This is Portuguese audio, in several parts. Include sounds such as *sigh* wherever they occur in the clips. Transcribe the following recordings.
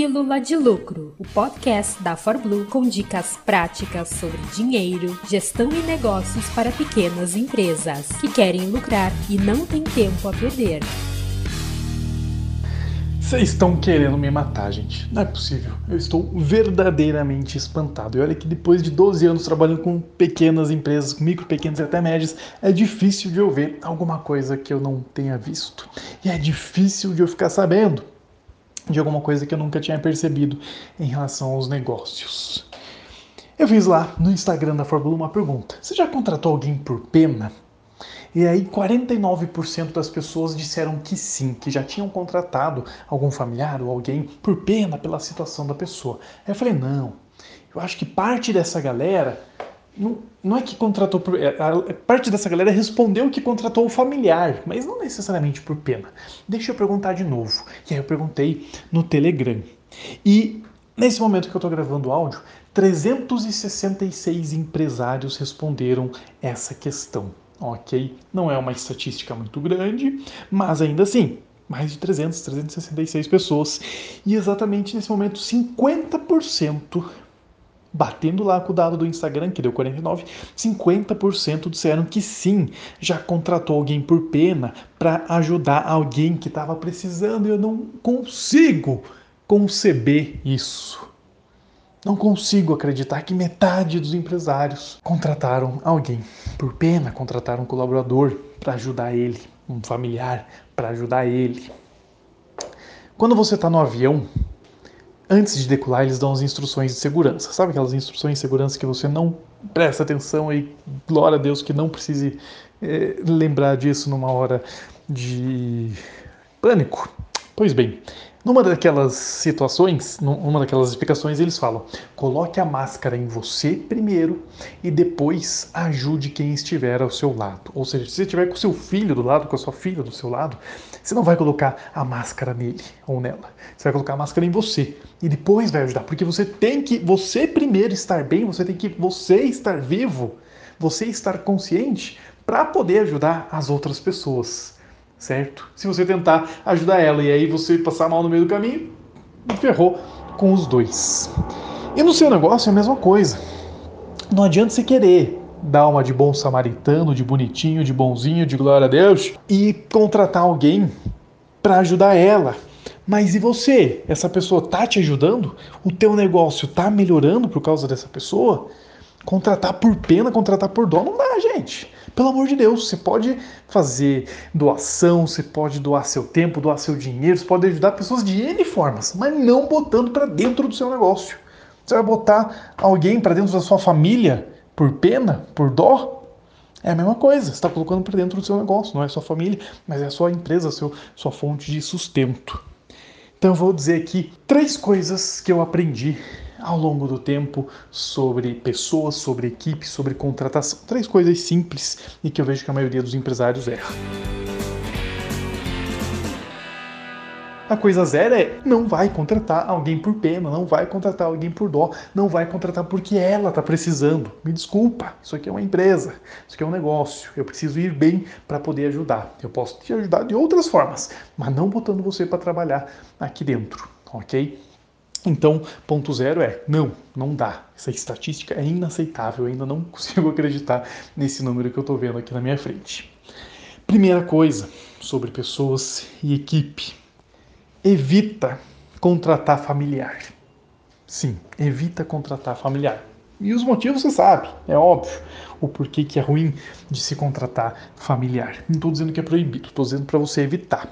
Pílula de Lucro, o podcast da ForBlue com dicas práticas sobre dinheiro, gestão e negócios para pequenas empresas que querem lucrar e não têm tempo a perder. Vocês estão querendo me matar, gente. Não é possível. Eu estou verdadeiramente espantado. E olha que depois de 12 anos trabalhando com pequenas empresas, micro, pequenas e até médias, é difícil de eu ver alguma coisa que eu não tenha visto. E é difícil de eu ficar sabendo de alguma coisa que eu nunca tinha percebido em relação aos negócios. Eu fiz lá no Instagram da Fórmula uma pergunta: Você já contratou alguém por pena? E aí 49% das pessoas disseram que sim, que já tinham contratado algum familiar ou alguém por pena pela situação da pessoa. Aí eu falei, não, eu acho que parte dessa galera não, não é que contratou por. É, parte dessa galera respondeu que contratou o familiar, mas não necessariamente por pena. Deixa eu perguntar de novo. E aí eu perguntei no Telegram. E nesse momento que eu estou gravando o áudio, 366 empresários responderam essa questão ok? Não é uma estatística muito grande, mas ainda assim, mais de 300, 366 pessoas. E exatamente nesse momento, 50%, batendo lá com o dado do Instagram, que deu 49, 50% disseram que sim, já contratou alguém por pena para ajudar alguém que estava precisando e eu não consigo conceber isso. Não consigo acreditar que metade dos empresários contrataram alguém por pena, contrataram um colaborador para ajudar ele, um familiar para ajudar ele. Quando você está no avião, antes de decolar, eles dão as instruções de segurança. Sabe aquelas instruções de segurança que você não presta atenção e glória a Deus que não precise é, lembrar disso numa hora de pânico? Pois bem, numa daquelas situações, numa daquelas explicações, eles falam: coloque a máscara em você primeiro e depois ajude quem estiver ao seu lado. Ou seja, se você estiver com seu filho do lado, com a sua filha do seu lado, você não vai colocar a máscara nele ou nela. Você vai colocar a máscara em você e depois vai ajudar, porque você tem que você primeiro estar bem, você tem que você estar vivo, você estar consciente para poder ajudar as outras pessoas certo? Se você tentar ajudar ela e aí você passar mal no meio do caminho, ferrou com os dois. E no seu negócio é a mesma coisa. Não adianta você querer dar uma de bom samaritano, de bonitinho, de bonzinho, de glória a Deus e contratar alguém para ajudar ela. Mas e você? Essa pessoa tá te ajudando? O teu negócio tá melhorando por causa dessa pessoa? Contratar por pena, contratar por dó, não dá, gente. Pelo amor de Deus, você pode fazer doação, você pode doar seu tempo, doar seu dinheiro, você pode ajudar pessoas de N formas, mas não botando para dentro do seu negócio. Você vai botar alguém para dentro da sua família por pena, por dó? É a mesma coisa, você está colocando para dentro do seu negócio, não é sua família, mas é a sua empresa, seu, sua fonte de sustento. Então eu vou dizer aqui três coisas que eu aprendi ao longo do tempo sobre pessoas, sobre equipe, sobre contratação. Três coisas simples e que eu vejo que a maioria dos empresários erra. A coisa zero é não vai contratar alguém por pena, não vai contratar alguém por dó, não vai contratar porque ela está precisando. Me desculpa, isso aqui é uma empresa, isso aqui é um negócio. Eu preciso ir bem para poder ajudar. Eu posso te ajudar de outras formas, mas não botando você para trabalhar aqui dentro, ok? Então, ponto zero é não, não dá. Essa estatística é inaceitável, eu ainda não *laughs* consigo acreditar nesse número que eu estou vendo aqui na minha frente. Primeira coisa sobre pessoas e equipe: evita contratar familiar. Sim, evita contratar familiar. E os motivos você sabe, é óbvio. O porquê que é ruim de se contratar familiar. Não estou dizendo que é proibido, estou dizendo para você evitar.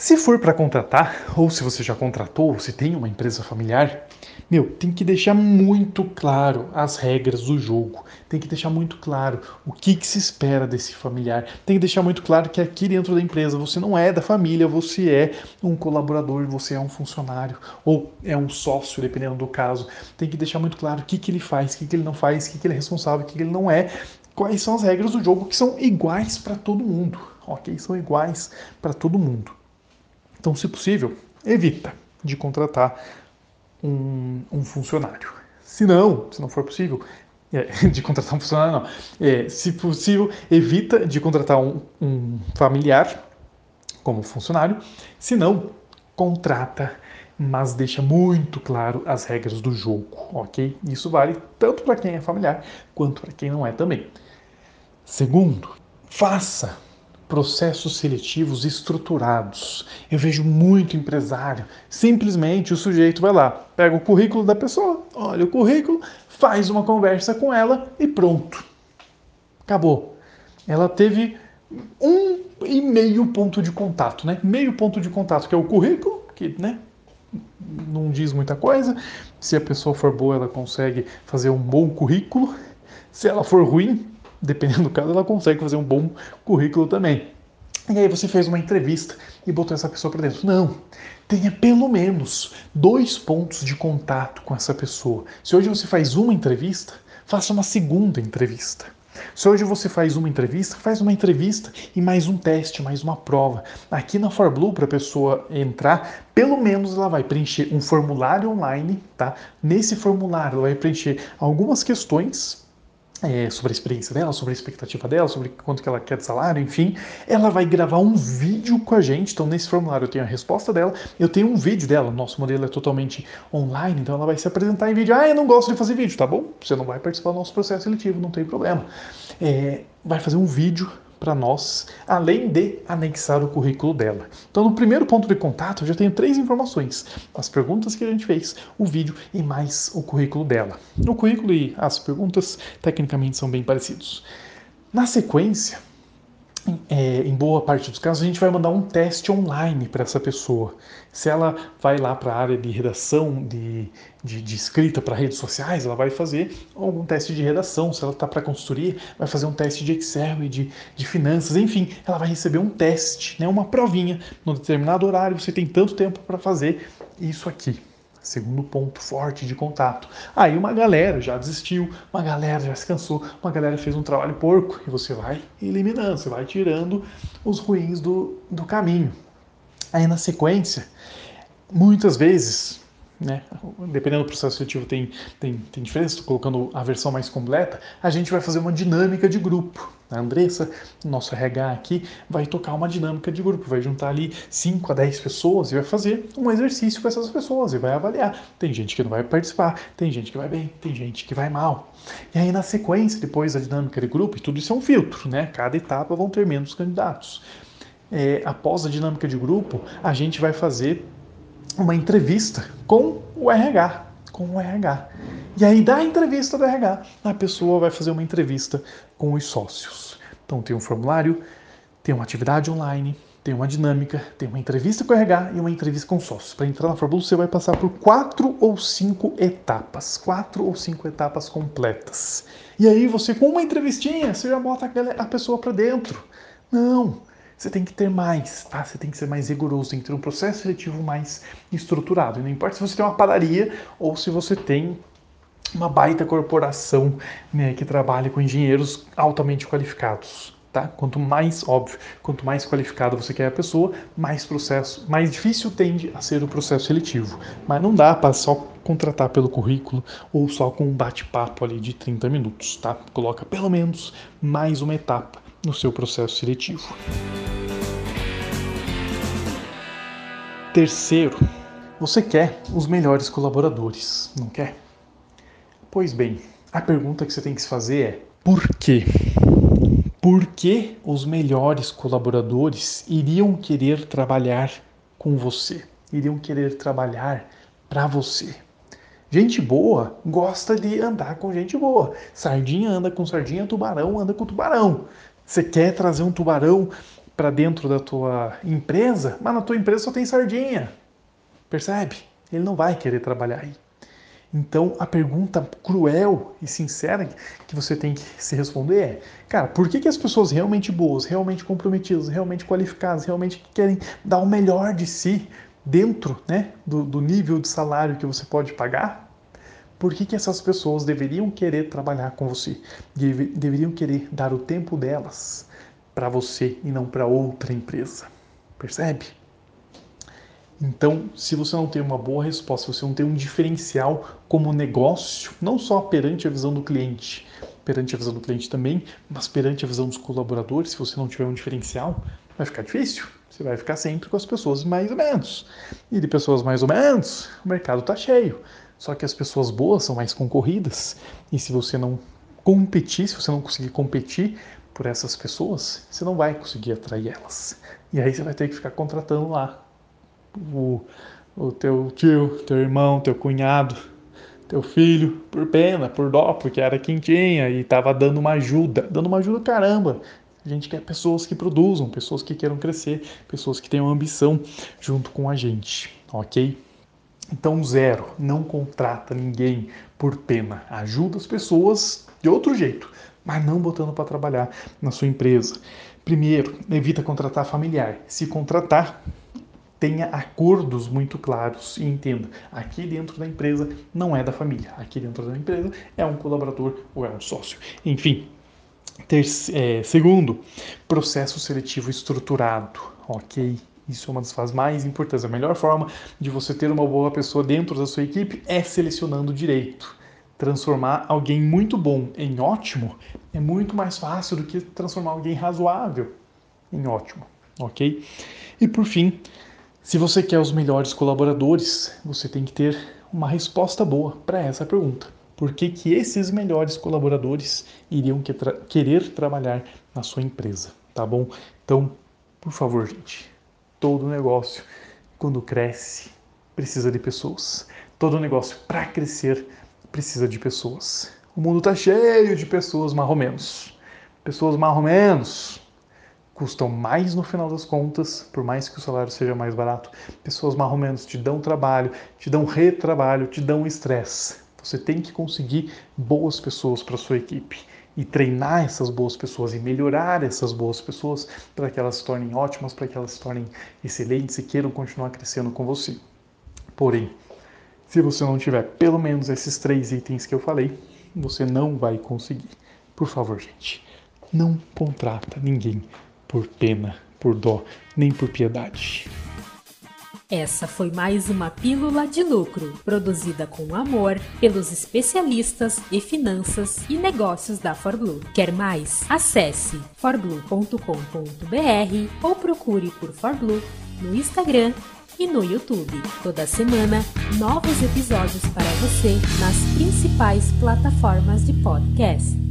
Se for para contratar, ou se você já contratou, ou se tem uma empresa familiar, meu, tem que deixar muito claro as regras do jogo. Tem que deixar muito claro o que, que, se espera desse familiar. Tem que deixar muito claro que aqui dentro da empresa você não é da família, você é um colaborador, você é um funcionário ou é um sócio, dependendo do caso. Tem que deixar muito claro o que, que ele faz, o que, que ele não faz, o que, que ele é responsável, o que, que ele não é. Quais são as regras do jogo que são iguais para todo mundo, ok? São iguais para todo mundo. Então, se possível, evita de contratar um, um funcionário. Se não, se não for possível, *laughs* é, de contratar um funcionário, não. É, se possível, evita de contratar um, um familiar como funcionário. Se não, contrata mas deixa muito claro as regras do jogo, ok? Isso vale tanto para quem é familiar quanto para quem não é também. Segundo, faça processos seletivos estruturados. Eu vejo muito empresário, simplesmente o sujeito vai lá, pega o currículo da pessoa, olha o currículo, faz uma conversa com ela e pronto. Acabou. Ela teve um e meio ponto de contato, né? Meio ponto de contato, que é o currículo, que, né? Não diz muita coisa. Se a pessoa for boa, ela consegue fazer um bom currículo. Se ela for ruim, dependendo do caso, ela consegue fazer um bom currículo também. E aí você fez uma entrevista e botou essa pessoa para dentro. Não, tenha pelo menos dois pontos de contato com essa pessoa. Se hoje você faz uma entrevista, faça uma segunda entrevista. Se hoje você faz uma entrevista, faz uma entrevista e mais um teste, mais uma prova. Aqui na ForBlue, para a pessoa entrar, pelo menos ela vai preencher um formulário online, tá? Nesse formulário ela vai preencher algumas questões é, sobre a experiência dela, sobre a expectativa dela, sobre quanto que ela quer de salário, enfim. Ela vai gravar um vídeo com a gente. Então, nesse formulário eu tenho a resposta dela, eu tenho um vídeo dela. Nosso modelo é totalmente online, então ela vai se apresentar em vídeo. Ah, eu não gosto de fazer vídeo, tá bom? Você não vai participar do nosso processo seletivo, não tem problema. É, vai fazer um vídeo para nós, além de anexar o currículo dela. Então, no primeiro ponto de contato, eu já tenho três informações: as perguntas que a gente fez, o vídeo e mais o currículo dela. O currículo e as perguntas, tecnicamente, são bem parecidos. Na sequência, é, em boa parte dos casos, a gente vai mandar um teste online para essa pessoa. Se ela vai lá para a área de redação, de, de, de escrita para redes sociais, ela vai fazer algum teste de redação. Se ela está para consultoria, vai fazer um teste de Excel e de, de finanças. Enfim, ela vai receber um teste, né, uma provinha. Num determinado horário, você tem tanto tempo para fazer isso aqui. Segundo ponto forte de contato. Aí uma galera já desistiu, uma galera já se cansou, uma galera fez um trabalho porco e você vai eliminando, você vai tirando os ruins do, do caminho. Aí na sequência, muitas vezes né? Dependendo do processo seletivo tem, tem, tem diferença, estou colocando a versão mais completa, a gente vai fazer uma dinâmica de grupo. A Andressa, nosso RH aqui, vai tocar uma dinâmica de grupo, vai juntar ali 5 a 10 pessoas e vai fazer um exercício com essas pessoas e vai avaliar. Tem gente que não vai participar, tem gente que vai bem, tem gente que vai mal. E aí na sequência, depois da dinâmica de grupo, e tudo isso é um filtro, né? Cada etapa vão ter menos candidatos. É, após a dinâmica de grupo, a gente vai fazer uma entrevista com o RH, com o RH. E aí da entrevista do RH, a pessoa vai fazer uma entrevista com os sócios. Então tem um formulário, tem uma atividade online, tem uma dinâmica, tem uma entrevista com o RH e uma entrevista com sócios. Para entrar na Fórmula você vai passar por quatro ou cinco etapas, quatro ou cinco etapas completas. E aí você com uma entrevistinha, você já bota a pessoa para dentro. Não, você tem que ter mais, tá? Você tem que ser mais rigoroso, tem que ter um processo seletivo mais estruturado. E não importa se você tem uma padaria ou se você tem uma baita corporação né, que trabalha com engenheiros altamente qualificados. Tá? Quanto mais óbvio, quanto mais qualificado você quer a pessoa, mais processo, mais difícil tende a ser o processo seletivo. Mas não dá para só contratar pelo currículo ou só com um bate-papo ali de 30 minutos, tá? Coloca pelo menos mais uma etapa no seu processo seletivo. Terceiro, você quer os melhores colaboradores, não quer? Pois bem, a pergunta que você tem que se fazer é: por quê? Por que os melhores colaboradores iriam querer trabalhar com você? Iriam querer trabalhar para você? Gente boa gosta de andar com gente boa. Sardinha anda com sardinha, tubarão anda com tubarão. Você quer trazer um tubarão para dentro da tua empresa, mas na tua empresa só tem sardinha. Percebe? Ele não vai querer trabalhar aí. Então a pergunta cruel e sincera que você tem que se responder é: cara, por que, que as pessoas realmente boas, realmente comprometidas, realmente qualificadas, realmente querem dar o melhor de si dentro né, do, do nível de salário que você pode pagar? Por que, que essas pessoas deveriam querer trabalhar com você? Deve, deveriam querer dar o tempo delas para você e não para outra empresa. Percebe? Então, se você não tem uma boa resposta, se você não tem um diferencial como negócio, não só perante a visão do cliente, perante a visão do cliente também, mas perante a visão dos colaboradores, se você não tiver um diferencial, vai ficar difícil. Você vai ficar sempre com as pessoas mais ou menos. E de pessoas mais ou menos, o mercado está cheio. Só que as pessoas boas são mais concorridas. E se você não competir, se você não conseguir competir por essas pessoas, você não vai conseguir atrair elas. E aí você vai ter que ficar contratando lá o, o teu tio, teu irmão, teu cunhado, teu filho, por pena, por dó, porque era quem tinha e estava dando uma ajuda, dando uma ajuda caramba. A gente quer pessoas que produzam, pessoas que queiram crescer, pessoas que tenham ambição junto com a gente, ok? Então, zero, não contrata ninguém por pena. Ajuda as pessoas de outro jeito, mas não botando para trabalhar na sua empresa. Primeiro, evita contratar familiar. Se contratar, tenha acordos muito claros e entenda, aqui dentro da empresa não é da família, aqui dentro da empresa é um colaborador ou é um sócio. Enfim, ter, é, segundo, processo seletivo estruturado, ok? Isso é uma das fases mais importantes. A melhor forma de você ter uma boa pessoa dentro da sua equipe é selecionando direito. Transformar alguém muito bom em ótimo é muito mais fácil do que transformar alguém razoável em ótimo, ok? E por fim, se você quer os melhores colaboradores, você tem que ter uma resposta boa para essa pergunta. Por que, que esses melhores colaboradores iriam que tra querer trabalhar na sua empresa, tá bom? Então, por favor, gente, todo negócio, quando cresce, precisa de pessoas. Todo negócio, para crescer, precisa de pessoas. O mundo está cheio de pessoas marromenos. Pessoas marromenos custam mais no final das contas, por mais que o salário seja mais barato. Pessoas mais ou menos te dão trabalho, te dão retrabalho, te dão estresse. Você tem que conseguir boas pessoas para sua equipe e treinar essas boas pessoas e melhorar essas boas pessoas para que elas se tornem ótimas, para que elas se tornem excelentes e queiram continuar crescendo com você. Porém, se você não tiver pelo menos esses três itens que eu falei, você não vai conseguir. Por favor, gente, não contrata ninguém por pena, por dó, nem por piedade. Essa foi mais uma Pílula de Lucro, produzida com amor pelos especialistas em finanças e negócios da ForBlue. Quer mais? Acesse forblue.com.br ou procure por ForBlue no Instagram e no YouTube. Toda semana, novos episódios para você nas principais plataformas de podcast.